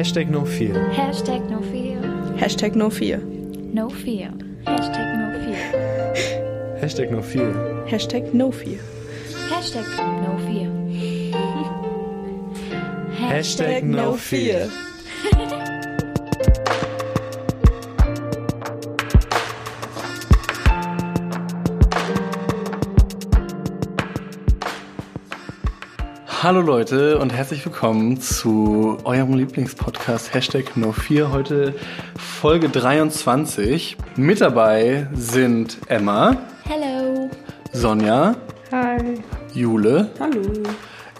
Hashtag No Fear. Hashtag no fear. Hashtag no fear. No fear. Hashtag no fear. Hashtag No Fear. Hashtag no fear. Hashtag no fear. Hashtag No Fear. Hallo Leute und herzlich willkommen zu eurem Lieblingspodcast Hashtag No4. Heute Folge 23. Mit dabei sind Emma, Hello. Sonja, Hi. Jule, Hallo.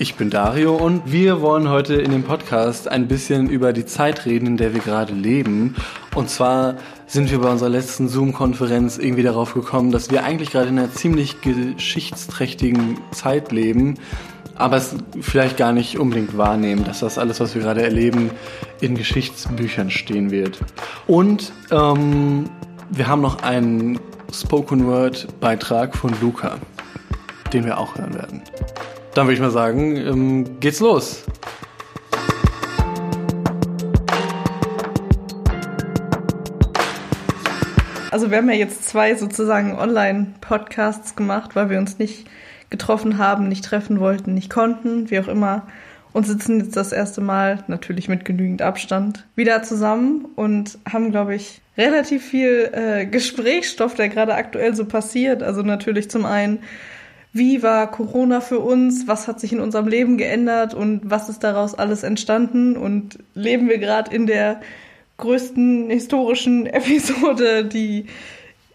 ich bin Dario und wir wollen heute in dem Podcast ein bisschen über die Zeit reden, in der wir gerade leben. Und zwar sind wir bei unserer letzten Zoom-Konferenz irgendwie darauf gekommen, dass wir eigentlich gerade in einer ziemlich geschichtsträchtigen Zeit leben, aber es vielleicht gar nicht unbedingt wahrnehmen, dass das alles, was wir gerade erleben, in Geschichtsbüchern stehen wird. Und ähm, wir haben noch einen Spoken Word Beitrag von Luca, den wir auch hören werden. Dann würde ich mal sagen, ähm, geht's los. Also wir haben ja jetzt zwei sozusagen Online-Podcasts gemacht, weil wir uns nicht getroffen haben, nicht treffen wollten, nicht konnten, wie auch immer. Und sitzen jetzt das erste Mal, natürlich mit genügend Abstand, wieder zusammen und haben, glaube ich, relativ viel äh, Gesprächsstoff, der gerade aktuell so passiert. Also natürlich zum einen, wie war Corona für uns, was hat sich in unserem Leben geändert und was ist daraus alles entstanden und leben wir gerade in der größten historischen Episode, die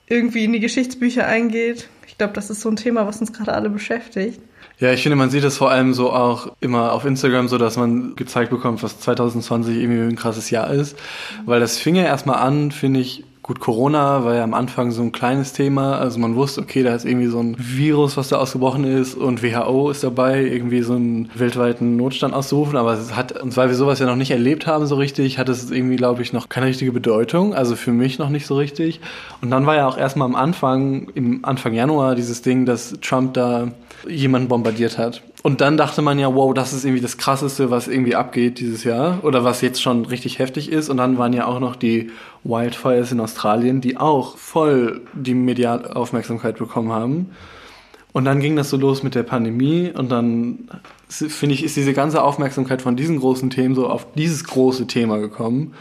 irgendwie in die Geschichtsbücher eingeht. Ich glaube, das ist so ein Thema, was uns gerade alle beschäftigt. Ja, ich finde, man sieht es vor allem so auch immer auf Instagram so, dass man gezeigt bekommt, was 2020 irgendwie ein krasses Jahr ist. Weil das fing ja erstmal an, finde ich, gut, Corona war ja am Anfang so ein kleines Thema. Also man wusste, okay, da ist irgendwie so ein Virus, was da ausgebrochen ist und WHO ist dabei, irgendwie so einen weltweiten Notstand auszurufen. Aber es hat, und weil wir sowas ja noch nicht erlebt haben so richtig, hat es irgendwie, glaube ich, noch keine richtige Bedeutung. Also für mich noch nicht so richtig. Und dann war ja auch erstmal am Anfang, im Anfang Januar, dieses Ding, dass Trump da jemanden bombardiert hat. Und dann dachte man ja, wow, das ist irgendwie das Krasseste, was irgendwie abgeht dieses Jahr oder was jetzt schon richtig heftig ist. Und dann waren ja auch noch die Wildfires in Australien, die auch voll die Medialaufmerksamkeit bekommen haben. Und dann ging das so los mit der Pandemie und dann finde ich, ist diese ganze Aufmerksamkeit von diesen großen Themen so auf dieses große Thema gekommen.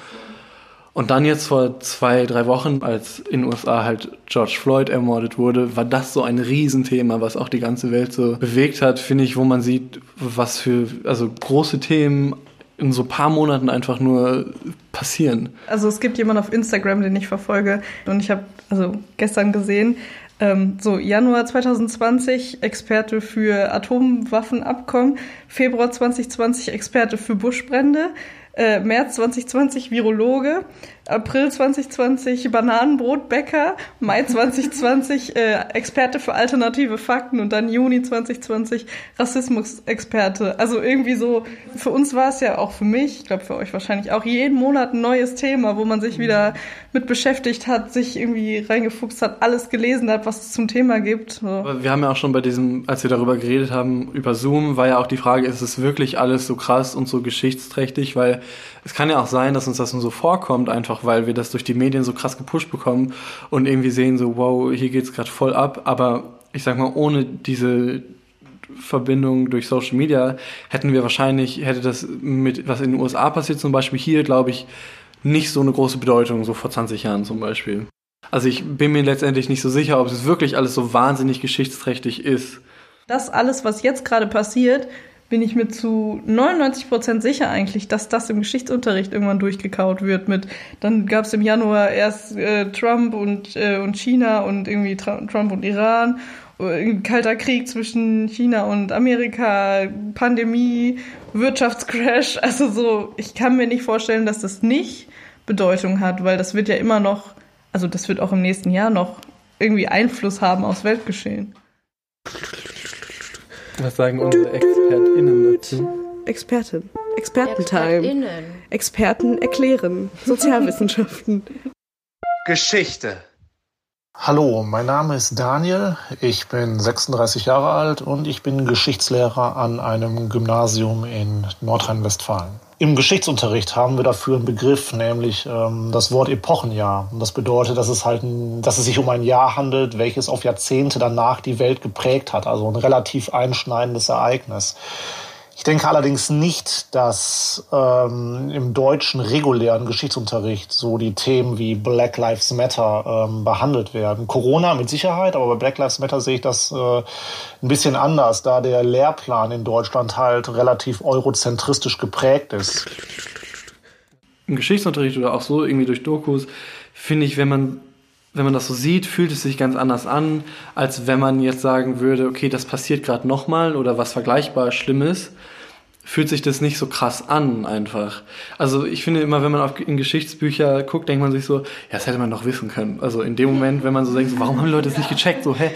Und dann jetzt vor zwei, drei Wochen, als in den USA halt George Floyd ermordet wurde, war das so ein Riesenthema, was auch die ganze Welt so bewegt hat, finde ich, wo man sieht, was für, also große Themen in so paar Monaten einfach nur passieren. Also es gibt jemanden auf Instagram, den ich verfolge und ich habe also gestern gesehen, ähm, so Januar 2020 Experte für Atomwaffenabkommen, Februar 2020 Experte für Buschbrände, äh, März 2020 Virologe, April 2020 Bananenbrotbäcker, Mai 2020 äh, Experte für alternative Fakten und dann Juni 2020 Rassismusexperte. Also irgendwie so, für uns war es ja auch für mich, ich glaube für euch wahrscheinlich auch, jeden Monat ein neues Thema, wo man sich wieder mit beschäftigt hat, sich irgendwie reingefuchst hat, alles gelesen hat, was es zum Thema gibt. So. Wir haben ja auch schon bei diesem, als wir darüber geredet haben, über Zoom, war ja auch die Frage, ist es wirklich alles so krass und so geschichtsträchtig? Weil es kann ja auch sein, dass uns das nur so vorkommt, einfach weil wir das durch die Medien so krass gepusht bekommen und irgendwie sehen so, wow, hier geht's gerade voll ab. Aber ich sag mal, ohne diese Verbindung durch Social Media hätten wir wahrscheinlich, hätte das mit, was in den USA passiert zum Beispiel, hier, glaube ich, nicht so eine große Bedeutung, so vor 20 Jahren zum Beispiel. Also ich bin mir letztendlich nicht so sicher, ob es wirklich alles so wahnsinnig geschichtsträchtig ist. Das alles, was jetzt gerade passiert, bin ich mir zu 99 Prozent sicher eigentlich, dass das im Geschichtsunterricht irgendwann durchgekaut wird. Mit dann gab es im Januar erst äh, Trump und äh, und China und irgendwie Trump und Iran, äh, kalter Krieg zwischen China und Amerika, Pandemie, Wirtschaftscrash. Also so, ich kann mir nicht vorstellen, dass das nicht Bedeutung hat, weil das wird ja immer noch, also das wird auch im nächsten Jahr noch irgendwie Einfluss haben aufs Weltgeschehen. Was sagen unsere ExpertInnen dazu? Expertin. Expertentime. ExpertInnen. Experten erklären. Sozialwissenschaften. Geschichte. Hallo, mein Name ist Daniel, ich bin 36 Jahre alt und ich bin Geschichtslehrer an einem Gymnasium in Nordrhein-Westfalen. Im Geschichtsunterricht haben wir dafür einen Begriff, nämlich ähm, das Wort Epochenjahr. Und das bedeutet, dass es halt, ein, dass es sich um ein Jahr handelt, welches auf Jahrzehnte danach die Welt geprägt hat. Also ein relativ einschneidendes Ereignis. Ich denke allerdings nicht, dass ähm, im deutschen regulären Geschichtsunterricht so die Themen wie Black Lives Matter ähm, behandelt werden. Corona mit Sicherheit, aber bei Black Lives Matter sehe ich das äh, ein bisschen anders, da der Lehrplan in Deutschland halt relativ eurozentristisch geprägt ist. Im Geschichtsunterricht oder auch so irgendwie durch Dokus finde ich, wenn man wenn man das so sieht, fühlt es sich ganz anders an, als wenn man jetzt sagen würde, okay, das passiert gerade nochmal oder was vergleichbar Schlimmes, fühlt sich das nicht so krass an einfach. Also ich finde immer, wenn man auf, in Geschichtsbücher guckt, denkt man sich so, ja, das hätte man doch wissen können. Also in dem Moment, wenn man so denkt, so, warum haben die Leute das nicht gecheckt? So, hä,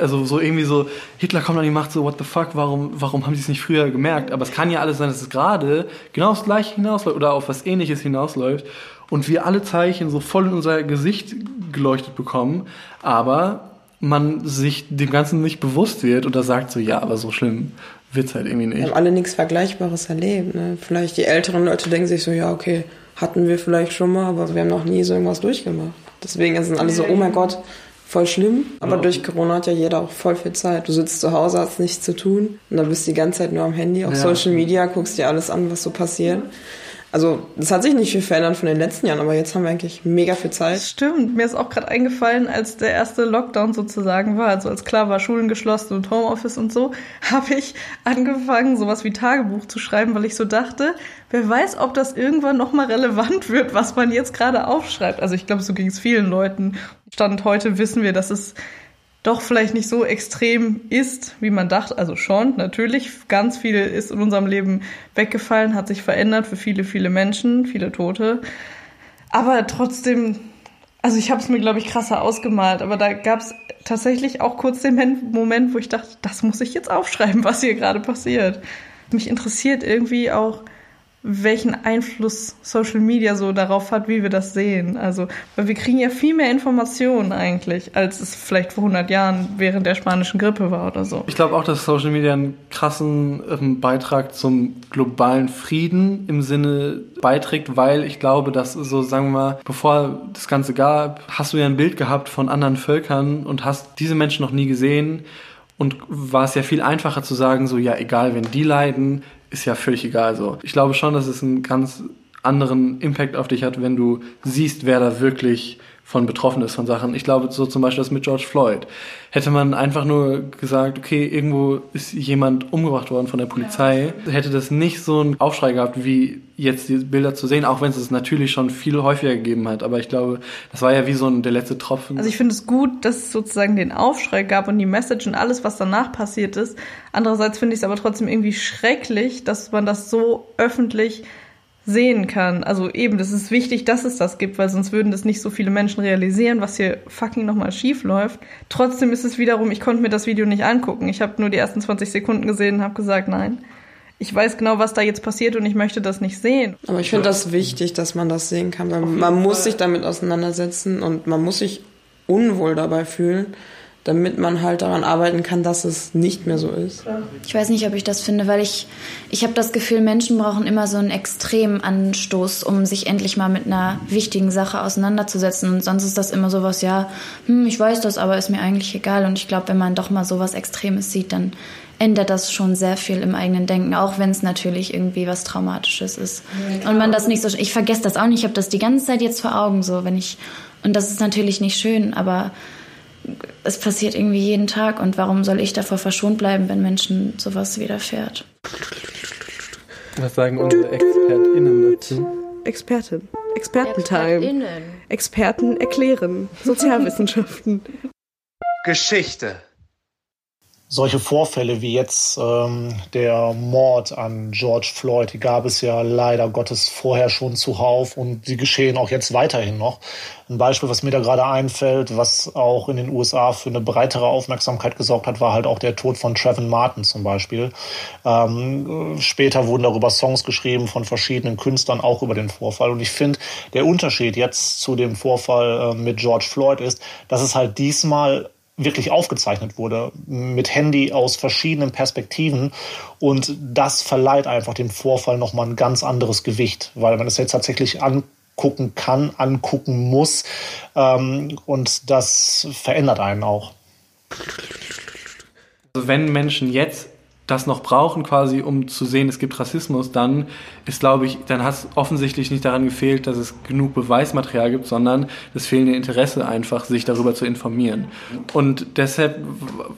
also so irgendwie so, Hitler kommt an die Macht, so, what the fuck, warum, warum haben die es nicht früher gemerkt? Aber es kann ja alles sein, dass es gerade genau das gleiche hinausläuft oder auf was ähnliches hinausläuft und wir alle Zeichen so voll in unser Gesicht geleuchtet bekommen, aber man sich dem Ganzen nicht bewusst wird oder sagt so, ja, aber so schlimm wird's halt irgendwie nicht. Wir haben alle nichts Vergleichbares erlebt. Ne? Vielleicht die älteren Leute denken sich so, ja, okay, hatten wir vielleicht schon mal, aber wir haben noch nie so irgendwas durchgemacht. Deswegen sind alle so, oh mein Gott, voll schlimm. Aber ja. durch Corona hat ja jeder auch voll viel Zeit. Du sitzt zu Hause, hast nichts zu tun und dann bist du die ganze Zeit nur am Handy, auf ja. Social Media, guckst dir alles an, was so passiert. Also, das hat sich nicht viel verändert von den letzten Jahren, aber jetzt haben wir eigentlich mega viel Zeit. Stimmt, mir ist auch gerade eingefallen, als der erste Lockdown sozusagen war, also als klar war, Schulen geschlossen und Homeoffice und so, habe ich angefangen, sowas wie Tagebuch zu schreiben, weil ich so dachte, wer weiß, ob das irgendwann nochmal relevant wird, was man jetzt gerade aufschreibt. Also ich glaube, so ging es vielen Leuten. Stand heute wissen wir, dass es doch vielleicht nicht so extrem ist, wie man dachte. Also schon, natürlich. Ganz viel ist in unserem Leben weggefallen, hat sich verändert für viele, viele Menschen, viele Tote. Aber trotzdem, also ich habe es mir, glaube ich, krasser ausgemalt. Aber da gab es tatsächlich auch kurz den Moment, wo ich dachte, das muss ich jetzt aufschreiben, was hier gerade passiert. Mich interessiert irgendwie auch, welchen Einfluss Social Media so darauf hat, wie wir das sehen. Also, weil wir kriegen ja viel mehr Informationen eigentlich, als es vielleicht vor 100 Jahren während der spanischen Grippe war oder so. Ich glaube auch, dass Social Media einen krassen ähm, Beitrag zum globalen Frieden im Sinne beiträgt, weil ich glaube, dass so, sagen wir mal, bevor das Ganze gab, hast du ja ein Bild gehabt von anderen Völkern und hast diese Menschen noch nie gesehen und war es ja viel einfacher zu sagen, so ja, egal, wenn die leiden, ist ja völlig egal. So. Ich glaube schon, dass es einen ganz anderen Impact auf dich hat, wenn du siehst, wer da wirklich von betroffen ist von Sachen. Ich glaube, so zum Beispiel das mit George Floyd. Hätte man einfach nur gesagt, okay, irgendwo ist jemand umgebracht worden von der Polizei, ja. hätte das nicht so einen Aufschrei gehabt, wie jetzt die Bilder zu sehen, auch wenn es es natürlich schon viel häufiger gegeben hat. Aber ich glaube, das war ja wie so ein, der letzte Tropfen. Also ich finde es gut, dass es sozusagen den Aufschrei gab und die Message und alles, was danach passiert ist. Andererseits finde ich es aber trotzdem irgendwie schrecklich, dass man das so öffentlich sehen kann. Also eben, das ist wichtig, dass es das gibt, weil sonst würden das nicht so viele Menschen realisieren, was hier fucking nochmal schief läuft. Trotzdem ist es wiederum, ich konnte mir das Video nicht angucken. Ich habe nur die ersten 20 Sekunden gesehen und habe gesagt, nein. Ich weiß genau, was da jetzt passiert und ich möchte das nicht sehen. Aber ich finde das wichtig, dass man das sehen kann, weil man muss sich damit auseinandersetzen und man muss sich unwohl dabei fühlen damit man halt daran arbeiten kann, dass es nicht mehr so ist. Ich weiß nicht, ob ich das finde, weil ich, ich habe das Gefühl, Menschen brauchen immer so einen extremen Anstoß, um sich endlich mal mit einer wichtigen Sache auseinanderzusetzen. Und sonst ist das immer sowas, ja, hm, ich weiß das, aber ist mir eigentlich egal. Und ich glaube, wenn man doch mal sowas Extremes sieht, dann ändert das schon sehr viel im eigenen Denken, auch wenn es natürlich irgendwie was Traumatisches ist. Ja, und man das nicht so, ich vergesse das auch nicht, ich habe das die ganze Zeit jetzt vor Augen so, wenn ich, und das ist natürlich nicht schön, aber es passiert irgendwie jeden Tag und warum soll ich davor verschont bleiben, wenn Menschen sowas widerfährt? Was sagen unsere ExpertInnen dazu? Expertin. Expertentime. Experten erklären. Sozialwissenschaften. Geschichte solche Vorfälle wie jetzt ähm, der Mord an George Floyd, die gab es ja leider Gottes vorher schon zuhauf und die geschehen auch jetzt weiterhin noch. Ein Beispiel, was mir da gerade einfällt, was auch in den USA für eine breitere Aufmerksamkeit gesorgt hat, war halt auch der Tod von Trevin Martin zum Beispiel. Ähm, später wurden darüber Songs geschrieben von verschiedenen Künstlern auch über den Vorfall. Und ich finde, der Unterschied jetzt zu dem Vorfall äh, mit George Floyd ist, dass es halt diesmal wirklich aufgezeichnet wurde mit Handy aus verschiedenen Perspektiven und das verleiht einfach dem Vorfall nochmal ein ganz anderes Gewicht, weil man es jetzt tatsächlich angucken kann, angucken muss ähm, und das verändert einen auch. Also wenn Menschen jetzt das noch brauchen, quasi, um zu sehen, es gibt Rassismus, dann ist, glaube ich, dann hat es offensichtlich nicht daran gefehlt, dass es genug Beweismaterial gibt, sondern das fehlende Interesse einfach, sich darüber zu informieren. Und deshalb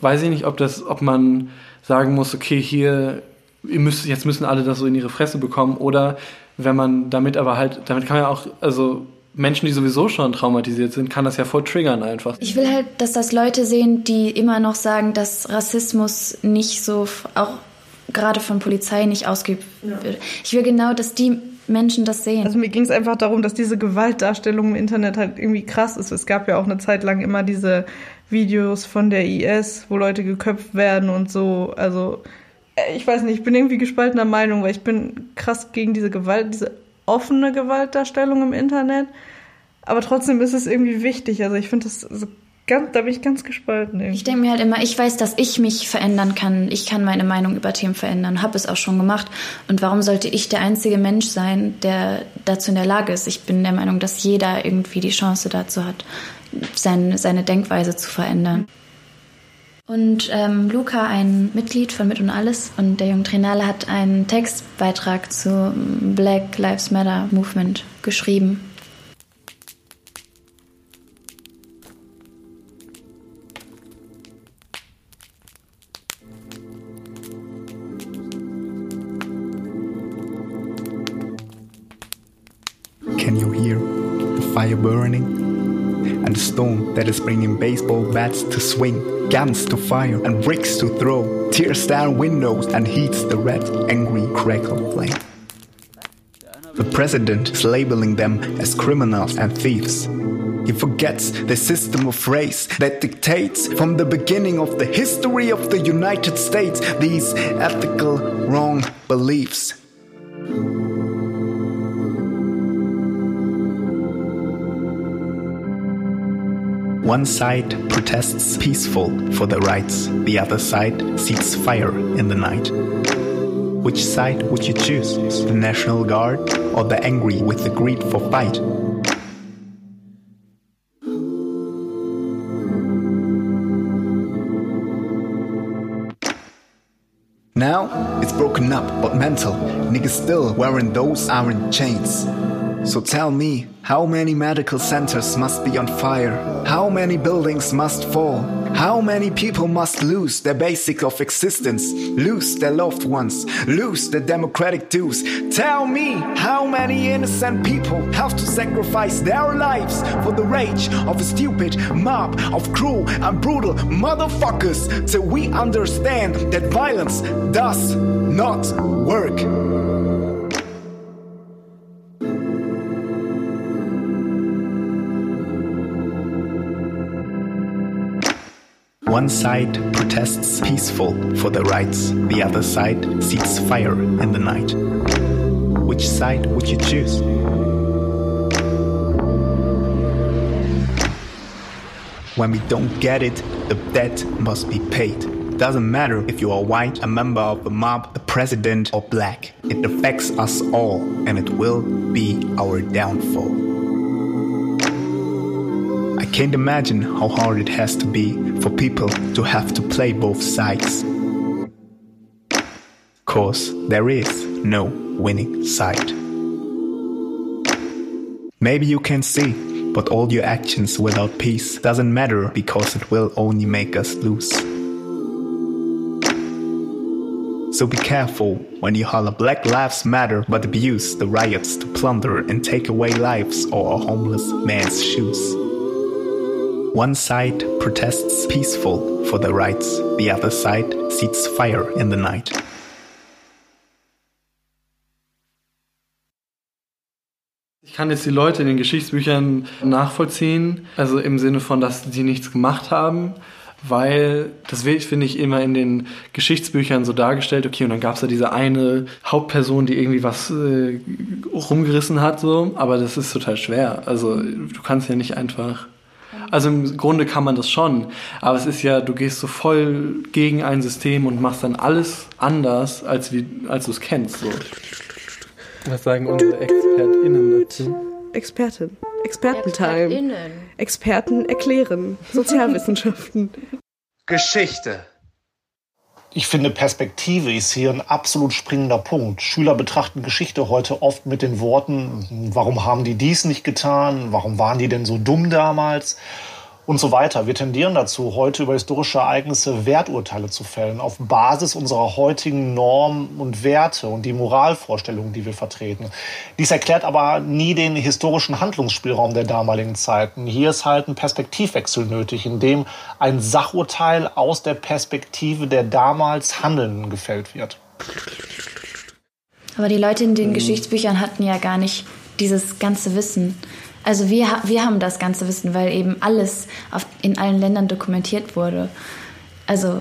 weiß ich nicht, ob das, ob man sagen muss, okay, hier, ihr müsst, jetzt müssen alle das so in ihre Fresse bekommen, oder wenn man damit aber halt, damit kann man ja auch, also Menschen, die sowieso schon traumatisiert sind, kann das ja voll triggern einfach. Ich will halt, dass das Leute sehen, die immer noch sagen, dass Rassismus nicht so, auch gerade von Polizei nicht ausgeübt wird. Ja. Ich will genau, dass die Menschen das sehen. Also mir ging es einfach darum, dass diese Gewaltdarstellung im Internet halt irgendwie krass ist. Es gab ja auch eine Zeit lang immer diese Videos von der IS, wo Leute geköpft werden und so. Also äh, ich weiß nicht, ich bin irgendwie gespaltener Meinung, weil ich bin krass gegen diese Gewalt, diese offene Gewaltdarstellung im Internet. Aber trotzdem ist es irgendwie wichtig. Also ich finde das so ganz, da bin ich ganz gespalten. Irgendwie. Ich denke mir halt immer, ich weiß, dass ich mich verändern kann. Ich kann meine Meinung über Themen verändern, habe es auch schon gemacht. Und warum sollte ich der einzige Mensch sein, der dazu in der Lage ist? Ich bin der Meinung, dass jeder irgendwie die Chance dazu hat, sein, seine Denkweise zu verändern. Und ähm, Luca, ein Mitglied von Mit und Alles und der junge Trinale hat einen Textbeitrag zu Black Lives Matter Movement geschrieben. Is bringing baseball bats to swing, guns to fire, and bricks to throw, tears down windows and heats the red, angry crackle flame. The president is labeling them as criminals and thieves. He forgets the system of race that dictates from the beginning of the history of the United States these ethical wrong beliefs. One side protests peaceful for their rights, the other side seeks fire in the night. Which side would you choose? The National Guard or the angry with the greed for fight? Now it's broken up, but mental. Niggas still wearing those iron chains. So tell me, how many medical centers must be on fire? How many buildings must fall? How many people must lose their basic of existence, lose their loved ones, lose their democratic dues? Tell me, how many innocent people have to sacrifice their lives for the rage of a stupid mob of cruel and brutal motherfuckers till we understand that violence does not work? One side protests peaceful for their rights, the other side seeks fire in the night. Which side would you choose? When we don't get it, the debt must be paid. Doesn't matter if you are white, a member of the mob, the president, or black. It affects us all, and it will be our downfall. Can't imagine how hard it has to be for people to have to play both sides. Cause there is no winning side. Maybe you can see, but all your actions without peace doesn't matter because it will only make us lose. So be careful when you holler Black Lives Matter but abuse the riots to plunder and take away lives or a homeless man's shoes. One side protests peaceful for their rights, the other side seeks fire in the night. Ich kann jetzt die Leute in den Geschichtsbüchern nachvollziehen, also im Sinne von, dass sie nichts gemacht haben, weil das wird, finde ich, immer in den Geschichtsbüchern so dargestellt, okay, und dann gab es da diese eine Hauptperson, die irgendwie was äh, rumgerissen hat, so, aber das ist total schwer. Also du kannst ja nicht einfach Also im Grunde kann man das schon, aber es ist ja, du gehst so voll gegen ein System und machst dann alles anders, als, wie, als du es kennst. So. Was sagen unsere ExpertInnen dazu? Expertin. Expertentime. Experten erklären. Sozialwissenschaften. Geschichte. Ich finde, Perspektive ist hier ein absolut springender Punkt. Schüler betrachten Geschichte heute oft mit den Worten, warum haben die dies nicht getan? Warum waren die denn so dumm damals? Und so weiter. Wir tendieren dazu, heute über historische Ereignisse Werturteile zu fällen, auf Basis unserer heutigen Normen und Werte und die Moralvorstellungen, die wir vertreten. Dies erklärt aber nie den historischen Handlungsspielraum der damaligen Zeiten. Hier ist halt ein Perspektivwechsel nötig, in dem ein Sachurteil aus der Perspektive der damals Handelnden gefällt wird. Aber die Leute in den Geschichtsbüchern hatten ja gar nicht dieses ganze Wissen. Also wir, wir haben das ganze Wissen, weil eben alles auf, in allen Ländern dokumentiert wurde. Also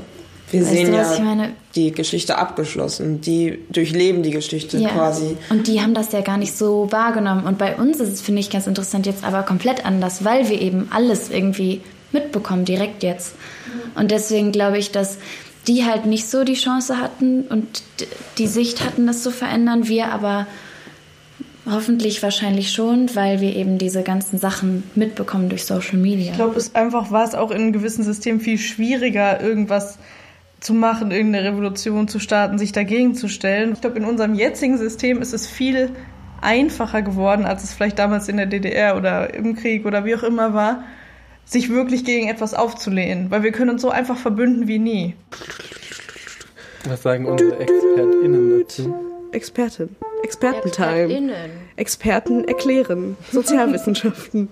wir sehen du, ja die Geschichte abgeschlossen. Die durchleben die Geschichte ja. quasi. Und die haben das ja gar nicht so wahrgenommen. Und bei uns ist es, finde ich, ganz interessant jetzt aber komplett anders, weil wir eben alles irgendwie mitbekommen, direkt jetzt. Und deswegen glaube ich, dass die halt nicht so die Chance hatten und die Sicht hatten, das zu verändern. Wir aber Hoffentlich wahrscheinlich schon, weil wir eben diese ganzen Sachen mitbekommen durch Social Media. Ich glaube, es einfach war es auch in einem gewissen System viel schwieriger, irgendwas zu machen, irgendeine Revolution zu starten, sich dagegen zu stellen. Ich glaube, in unserem jetzigen System ist es viel einfacher geworden, als es vielleicht damals in der DDR oder im Krieg oder wie auch immer war, sich wirklich gegen etwas aufzulehnen, weil wir können uns so einfach verbünden wie nie. Was sagen unsere ExpertInnen dazu? Expertin. Expertentime. Experten erklären. Sozialwissenschaften.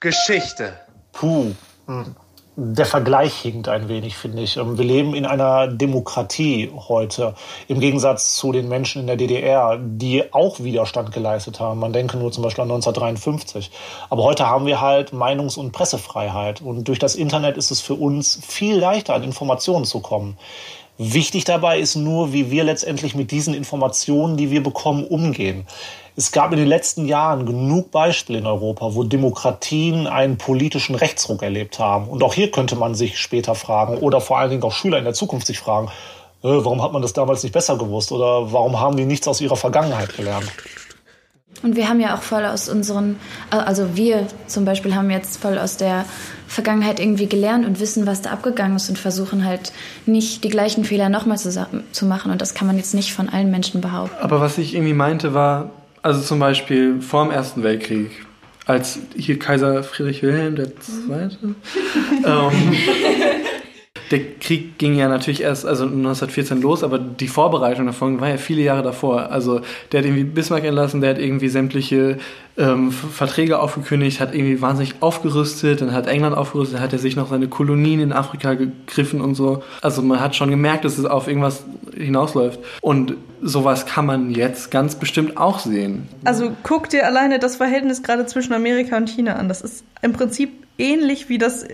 Geschichte. Puh. Hm. Der Vergleich hinkt ein wenig, finde ich. Ähm, wir leben in einer Demokratie heute, im Gegensatz zu den Menschen in der DDR, die auch Widerstand geleistet haben. Man denke nur zum Beispiel an 1953. Aber heute haben wir halt Meinungs- und Pressefreiheit. Und durch das Internet ist es für uns viel leichter, an Informationen zu kommen. Wichtig dabei ist nur, wie wir letztendlich mit diesen Informationen, die wir bekommen, umgehen. Es gab in den letzten Jahren genug Beispiele in Europa, wo Demokratien einen politischen Rechtsruck erlebt haben. Und auch hier könnte man sich später fragen oder vor allen Dingen auch Schüler in der Zukunft sich fragen, äh, warum hat man das damals nicht besser gewusst oder warum haben die nichts aus ihrer Vergangenheit gelernt? Und wir haben ja auch voll aus unseren, äh, also wir zum Beispiel haben jetzt voll aus der Vergangenheit irgendwie gelernt und wissen, was da abgegangen ist und versuchen halt nicht die gleichen Fehler nochmal zu, zu machen. Und das kann man jetzt nicht von allen Menschen behaupten. Aber was ich irgendwie meinte war, also zum Beispiel vor dem Ersten Weltkrieg, als hier Kaiser Friedrich Wilhelm II. ähm, der Krieg ging ja natürlich erst also 1914 los, aber die Vorbereitung davon war ja viele Jahre davor. Also der hat irgendwie Bismarck entlassen, der hat irgendwie sämtliche ähm, Verträge aufgekündigt, hat irgendwie wahnsinnig aufgerüstet, dann hat England aufgerüstet, dann hat er sich noch seine Kolonien in Afrika gegriffen und so. Also man hat schon gemerkt, dass es auf irgendwas hinausläuft. Und sowas kann man jetzt ganz bestimmt auch sehen. Also guck dir alleine das Verhältnis gerade zwischen Amerika und China an. Das ist im Prinzip ähnlich wie das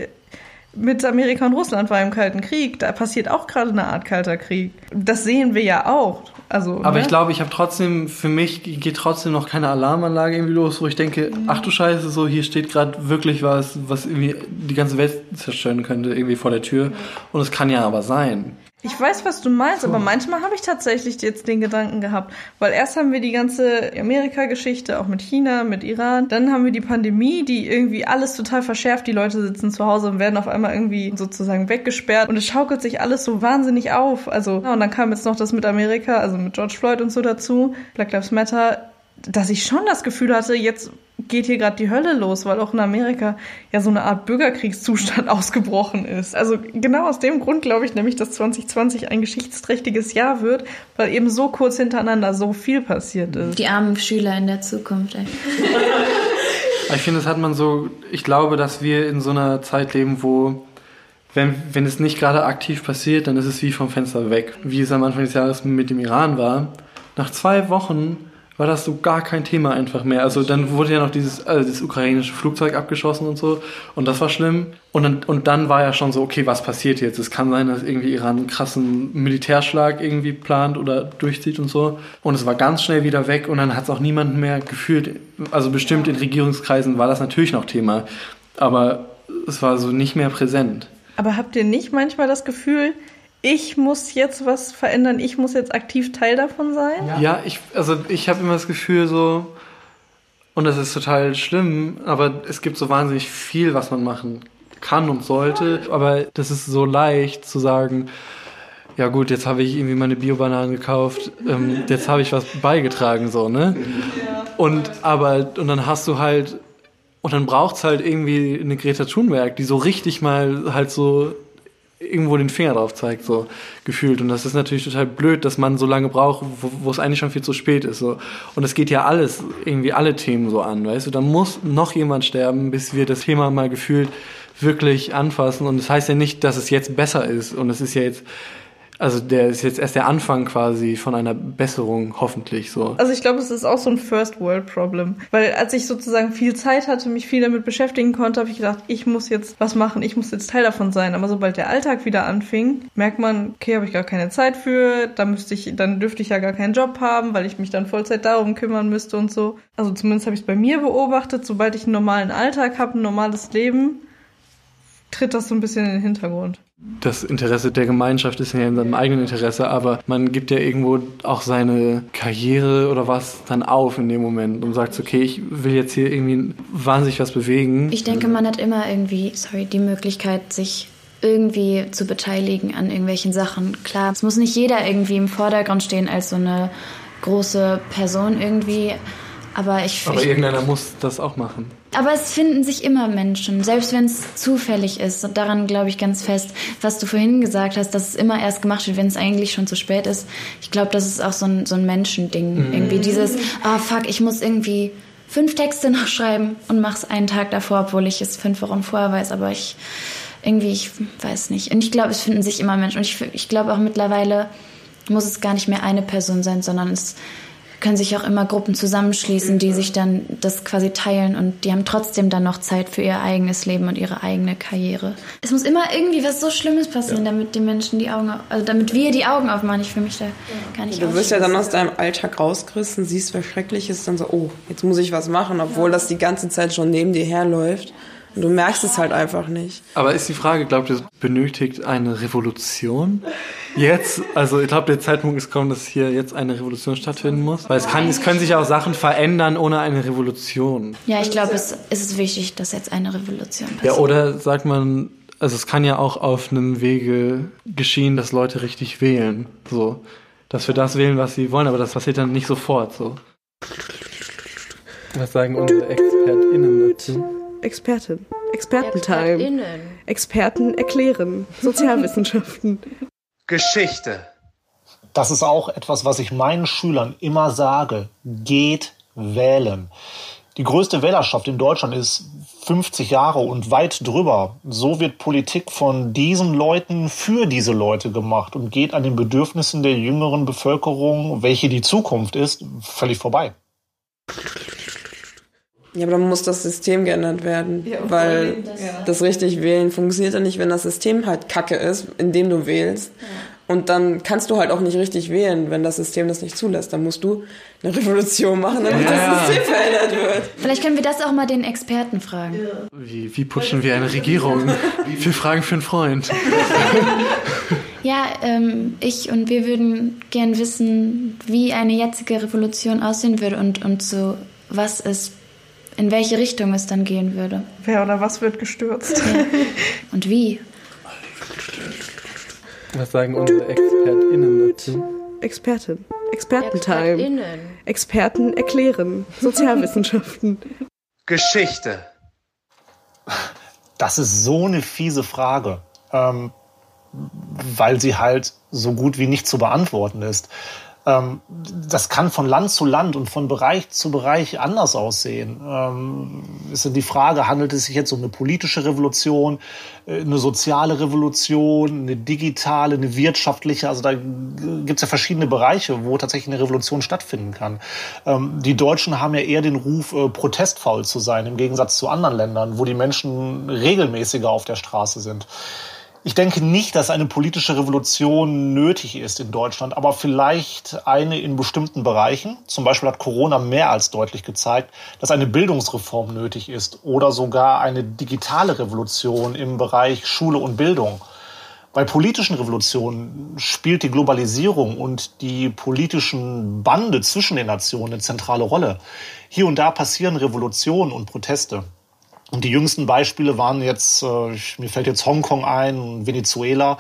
mit Amerika und Russland war im Kalten Krieg. Da passiert auch gerade eine Art kalter Krieg. Das sehen wir ja auch. Also, Aber ne? ich glaube, ich habe trotzdem, für mich geht trotzdem noch keine Alarmanlage irgendwie los, wo ich denke, mhm. ach du Scheiße, so hier steht gerade wirklich was, was irgendwie die ganze Welt zerstören könnte, irgendwie vor der Tür. Und es kann ja aber sein. Ich weiß, was du meinst, aber manchmal habe ich tatsächlich jetzt den Gedanken gehabt, weil erst haben wir die ganze Amerika-Geschichte, auch mit China, mit Iran, dann haben wir die Pandemie, die irgendwie alles total verschärft, die Leute sitzen zu Hause und werden auf einmal irgendwie sozusagen weggesperrt und es schaukelt sich alles so wahnsinnig auf. Also, ja, und dann kam jetzt noch das mit Amerika, also mit George Floyd und so dazu, Black Lives Matter, dass ich schon das Gefühl hatte, jetzt geht hier gerade die Hölle los, weil auch in Amerika ja so eine Art Bürgerkriegszustand ausgebrochen ist. Also genau aus dem Grund glaube ich nämlich, dass 2020 ein geschichtsträchtiges Jahr wird, weil eben so kurz hintereinander so viel passiert ist. Die armen Schüler in der Zukunft. Ey. ich finde, das hat man so, ich glaube, dass wir in so einer Zeit leben, wo wenn, wenn es nicht gerade aktiv passiert, dann ist es wie vom Fenster weg. Wie es am Anfang des Jahres mit dem Iran war. Nach zwei Wochen war das so gar kein Thema einfach mehr. Also dann wurde ja noch dieses, also das ukrainische Flugzeug abgeschossen und so. Und das war schlimm. Und dann, und dann war ja schon so, okay, was passiert jetzt? Es kann sein, dass irgendwie Iran einen krassen Militärschlag irgendwie plant oder durchzieht und so. Und es war ganz schnell wieder weg und dann hat es auch niemanden mehr gefühlt. Also bestimmt in Regierungskreisen war das natürlich noch Thema. Aber es war so nicht mehr präsent. Aber habt ihr nicht manchmal das Gefühl, ich muss jetzt was verändern, ich muss jetzt aktiv Teil davon sein? Ja, ja ich, also ich habe immer das Gefühl so, und das ist total schlimm, aber es gibt so wahnsinnig viel, was man machen kann und sollte. Aber das ist so leicht zu sagen, ja gut, jetzt habe ich irgendwie meine Bio-Bananen gekauft, ähm, jetzt habe ich was beigetragen, so, ne? Ja. Und aber, und dann hast du halt, und dann braucht es halt irgendwie eine Greta Thunberg, die so richtig mal halt so irgendwo den Finger drauf zeigt, so gefühlt. Und das ist natürlich total blöd, dass man so lange braucht, wo, es eigentlich schon viel zu spät ist. So. Und es geht ja alles, irgendwie alle Themen so an, weißt du. Da muss noch jemand sterben, bis wir das Thema mal gefühlt wirklich anfassen. Und das heißt ja nicht, dass es jetzt besser ist. Und es ist ja jetzt also der ist jetzt erst der Anfang quasi von einer Besserung, hoffentlich so. Also ich glaube, es ist auch so ein First World Problem. Weil als ich sozusagen viel Zeit hatte, mich viel damit beschäftigen konnte, habe ich gedacht, ich muss jetzt was machen, ich muss jetzt Teil davon sein. Aber sobald der Alltag wieder anfing, merkt man, okay, habe ich gar keine Zeit für, da müsste ich, dann dürfte ich ja gar keinen Job haben, weil ich mich dann Vollzeit darum kümmern müsste und so. Also zumindest habe ich es bei mir beobachtet, sobald ich einen normalen Alltag habe, ein normales Leben, tritt das so ein bisschen in den Hintergrund das Interesse der Gemeinschaft ist ja in seinem eigenen Interesse, aber man gibt ja irgendwo auch seine Karriere oder was dann auf in dem Moment und sagt, okay, ich will jetzt hier irgendwie wahnsinnig was bewegen. Ich denke, man hat immer irgendwie, sorry, die Möglichkeit, sich irgendwie zu beteiligen an irgendwelchen Sachen. Klar, es muss nicht jeder irgendwie im Vordergrund stehen als so eine große Person irgendwie, aber ich... Aber ich, irgendeiner muss das auch machen. Aber es finden sich immer Menschen, selbst wenn es zufällig ist. Und daran glaube ich ganz fest, was du vorhin gesagt hast, dass es immer erst gemacht wird, wenn es eigentlich schon zu spät ist. Ich glaube, das ist auch so ein, so ein Menschending. Mhm. Irgendwie dieses, ah fuck, ich muss irgendwie fünf Texte noch schreiben und mach's einen Tag davor, obwohl ich es fünf Wochen vorher weiß. Aber ich irgendwie, ich weiß nicht. Und ich glaube, es finden sich immer Menschen. Und ich, ich glaube auch mittlerweile muss es gar nicht mehr eine Person sein, sondern es können sich auch immer Gruppen zusammenschließen, die sich dann das quasi teilen und die haben trotzdem dann noch Zeit für ihr eigenes Leben und ihre eigene Karriere. Es muss immer irgendwie was so Schlimmes passieren, ja. damit die Menschen die Augen, also damit wir die Augen aufmachen. Ich fühle mich da ja. gar nicht Du wirst ja dann aus deinem Alltag rausgerissen, siehst, was schrecklich ist, dann so, oh, jetzt muss ich was machen, obwohl ja. das die ganze Zeit schon neben dir herläuft. Und du merkst es halt einfach nicht. Aber ist die Frage, glaubt ihr, benötigt eine Revolution? Jetzt, also ich glaube, der Zeitpunkt ist gekommen, dass hier jetzt eine Revolution stattfinden muss. Weil es, kann, es können sich auch Sachen verändern ohne eine Revolution. Ja, ich glaube, es, es ist wichtig, dass jetzt eine Revolution passiert. Ja, oder sagt man, also es kann ja auch auf einem Wege geschehen, dass Leute richtig wählen. So. Dass wir das wählen, was sie wollen, aber das passiert dann nicht sofort. So. Was sagen unsere ExpertInnen dazu? Expertin. Expertentime. Experten erklären. Sozialwissenschaften. Geschichte. Das ist auch etwas, was ich meinen Schülern immer sage. Geht wählen. Die größte Wählerschaft in Deutschland ist 50 Jahre und weit drüber. So wird Politik von diesen Leuten für diese Leute gemacht und geht an den Bedürfnissen der jüngeren Bevölkerung, welche die Zukunft ist, völlig vorbei. Ja, aber dann muss das System geändert werden, ja, weil das, ja. das, richtig wählen funktioniert ja nicht, wenn das System halt kacke ist, in dem du wählst. Ja. Und dann kannst du halt auch nicht richtig wählen, wenn das System das nicht zulässt. Dann musst du eine Revolution machen, damit das System verändert wird. Vielleicht können wir das auch mal den Experten fragen. Wie, wie putschen wir eine Regierung? wir fragen für einen Freund. Ja, ähm, ich und wir würden gern wissen, wie eine jetzige Revolution aussehen würde und, und so, was es in welche Richtung es dann gehen würde. Wer oder was wird gestürzt? Ja. Und wie? Was sagen unsere ExpertInnen dazu? Expertin. Expertentime. Experten erklären. Sozialwissenschaften. Geschichte. Das ist so eine fiese Frage, ähm, weil sie halt so gut wie nicht zu beantworten ist. Ähm, das kann von Land zu Land und von Bereich zu Bereich anders aussehen. Ähm, ist die Frage, handelt es sich jetzt um eine politische Revolution, äh, eine soziale Revolution, eine digitale, eine wirtschaftliche? Also da gibt es ja verschiedene Bereiche, wo tatsächlich eine Revolution stattfinden kann. Ähm, die Deutschen haben ja eher den Ruf, äh, protestfaul zu sein, im Gegensatz zu anderen Ländern, wo die Menschen regelmäßiger auf der Straße sind. Ich denke nicht, dass eine politische Revolution nötig ist in Deutschland, aber vielleicht eine in bestimmten Bereichen. Zum Beispiel hat Corona mehr als deutlich gezeigt, dass eine Bildungsreform nötig ist oder sogar eine digitale Revolution im Bereich Schule und Bildung. Bei politischen Revolutionen spielt die Globalisierung und die politischen Bande zwischen den Nationen eine zentrale Rolle. Hier und da passieren Revolutionen und Proteste. Und die jüngsten Beispiele waren jetzt, äh, mir fällt jetzt Hongkong ein, Venezuela.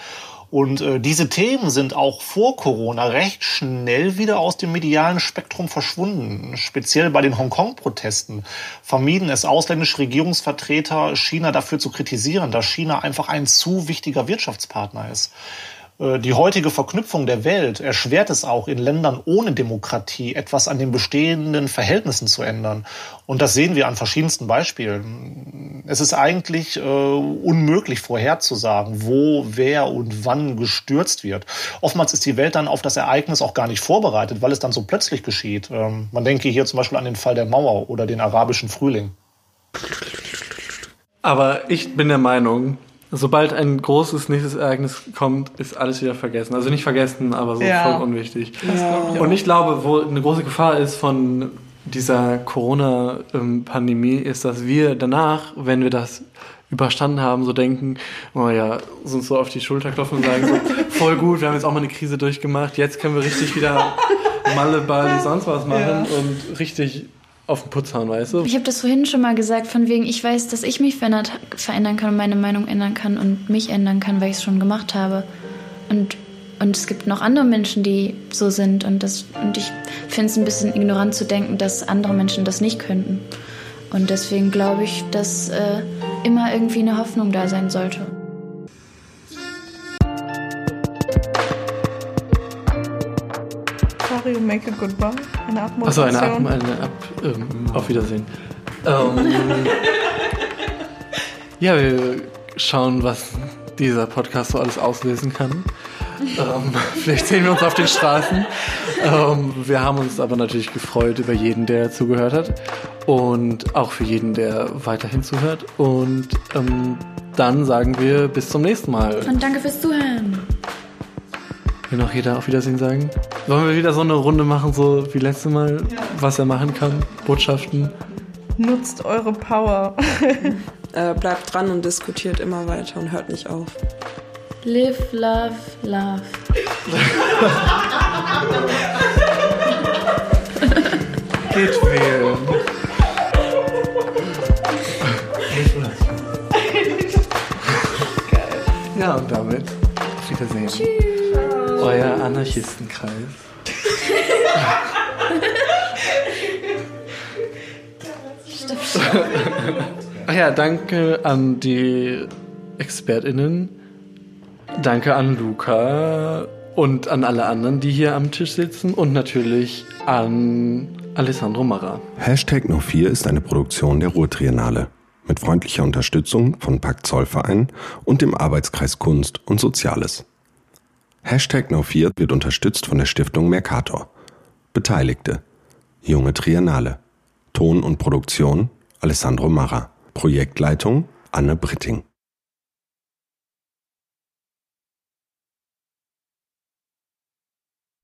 Und äh, diese Themen sind auch vor Corona recht schnell wieder aus dem medialen Spektrum verschwunden. Speziell bei den Hongkong-Protesten vermieden es ausländische Regierungsvertreter, China dafür zu kritisieren, dass China einfach ein zu wichtiger Wirtschaftspartner ist. Äh, die heutige Verknüpfung der Welt erschwert es auch in Ländern ohne Demokratie, etwas an den bestehenden Verhältnissen zu ändern. Und das sehen wir an verschiedensten Beispielen. Es ist eigentlich äh, unmöglich vorherzusagen, wo, wer und wann gestürzt wird. Oftmals ist die Welt dann auf das Ereignis auch gar nicht vorbereitet, weil es dann so plötzlich geschieht. Ähm, man denke hier zum Beispiel an den Fall der Mauer oder den arabischen Frühling. Aber ich bin der Meinung, Sobald ein großes nächstes Ereignis kommt, ist alles wieder vergessen. Also nicht vergessen, aber so ja. voll unwichtig. Ja. Und ich glaube, wo eine große Gefahr ist von dieser Corona-Pandemie, ist, dass wir danach, wenn wir das überstanden haben, so denken, oh ja, uns so auf die Schulter klopfen und sagen, so, voll gut, wir haben jetzt auch mal eine Krise durchgemacht, jetzt können wir richtig wieder Malle, Bali, sonst was machen ja. und richtig auf den Putz hauen, weißt du? Ich habe das vorhin schon mal gesagt, von wegen, ich weiß, dass ich mich verändert, verändern kann und meine Meinung ändern kann und mich ändern kann, weil ich es schon gemacht habe. Und, und es gibt noch andere Menschen, die so sind. Und, das, und ich finde es ein bisschen ignorant zu denken, dass andere Menschen das nicht könnten. Und deswegen glaube ich, dass äh, immer irgendwie eine Hoffnung da sein sollte. Mario, make a goodbye. Eine Abmoderation. Achso, eine, Ab, eine Ab, ähm, Auf Wiedersehen. Ähm, ja, wir schauen, was dieser Podcast so alles auslösen kann. ähm, vielleicht sehen wir uns auf den Straßen. Ähm, wir haben uns aber natürlich gefreut über jeden, der zugehört hat. Und auch für jeden, der weiterhin zuhört. Und ähm, dann sagen wir bis zum nächsten Mal. Und danke fürs Zuhören. Will noch jeder auf Wiedersehen sagen? Wollen wir wieder so eine Runde machen, so wie letztes Mal, ja. was er machen kann? Botschaften? Nutzt eure Power. äh, bleibt dran und diskutiert immer weiter und hört nicht auf. Live, love, love. Geht wählen. ja, und damit auf Wiedersehen. Tschüss. Euer Anarchistenkreis. Ach ja, danke an die ExpertInnen. Danke an Luca und an alle anderen, die hier am Tisch sitzen und natürlich an Alessandro Marra. Hashtag No4 ist eine Produktion der Ruhrtriennale mit freundlicher Unterstützung von Pakt Zollverein und dem Arbeitskreis Kunst und Soziales. Hashtag No4 wird unterstützt von der Stiftung Mercator. Beteiligte Junge Triennale. Ton und Produktion Alessandro Marra. Projektleitung Anne Britting.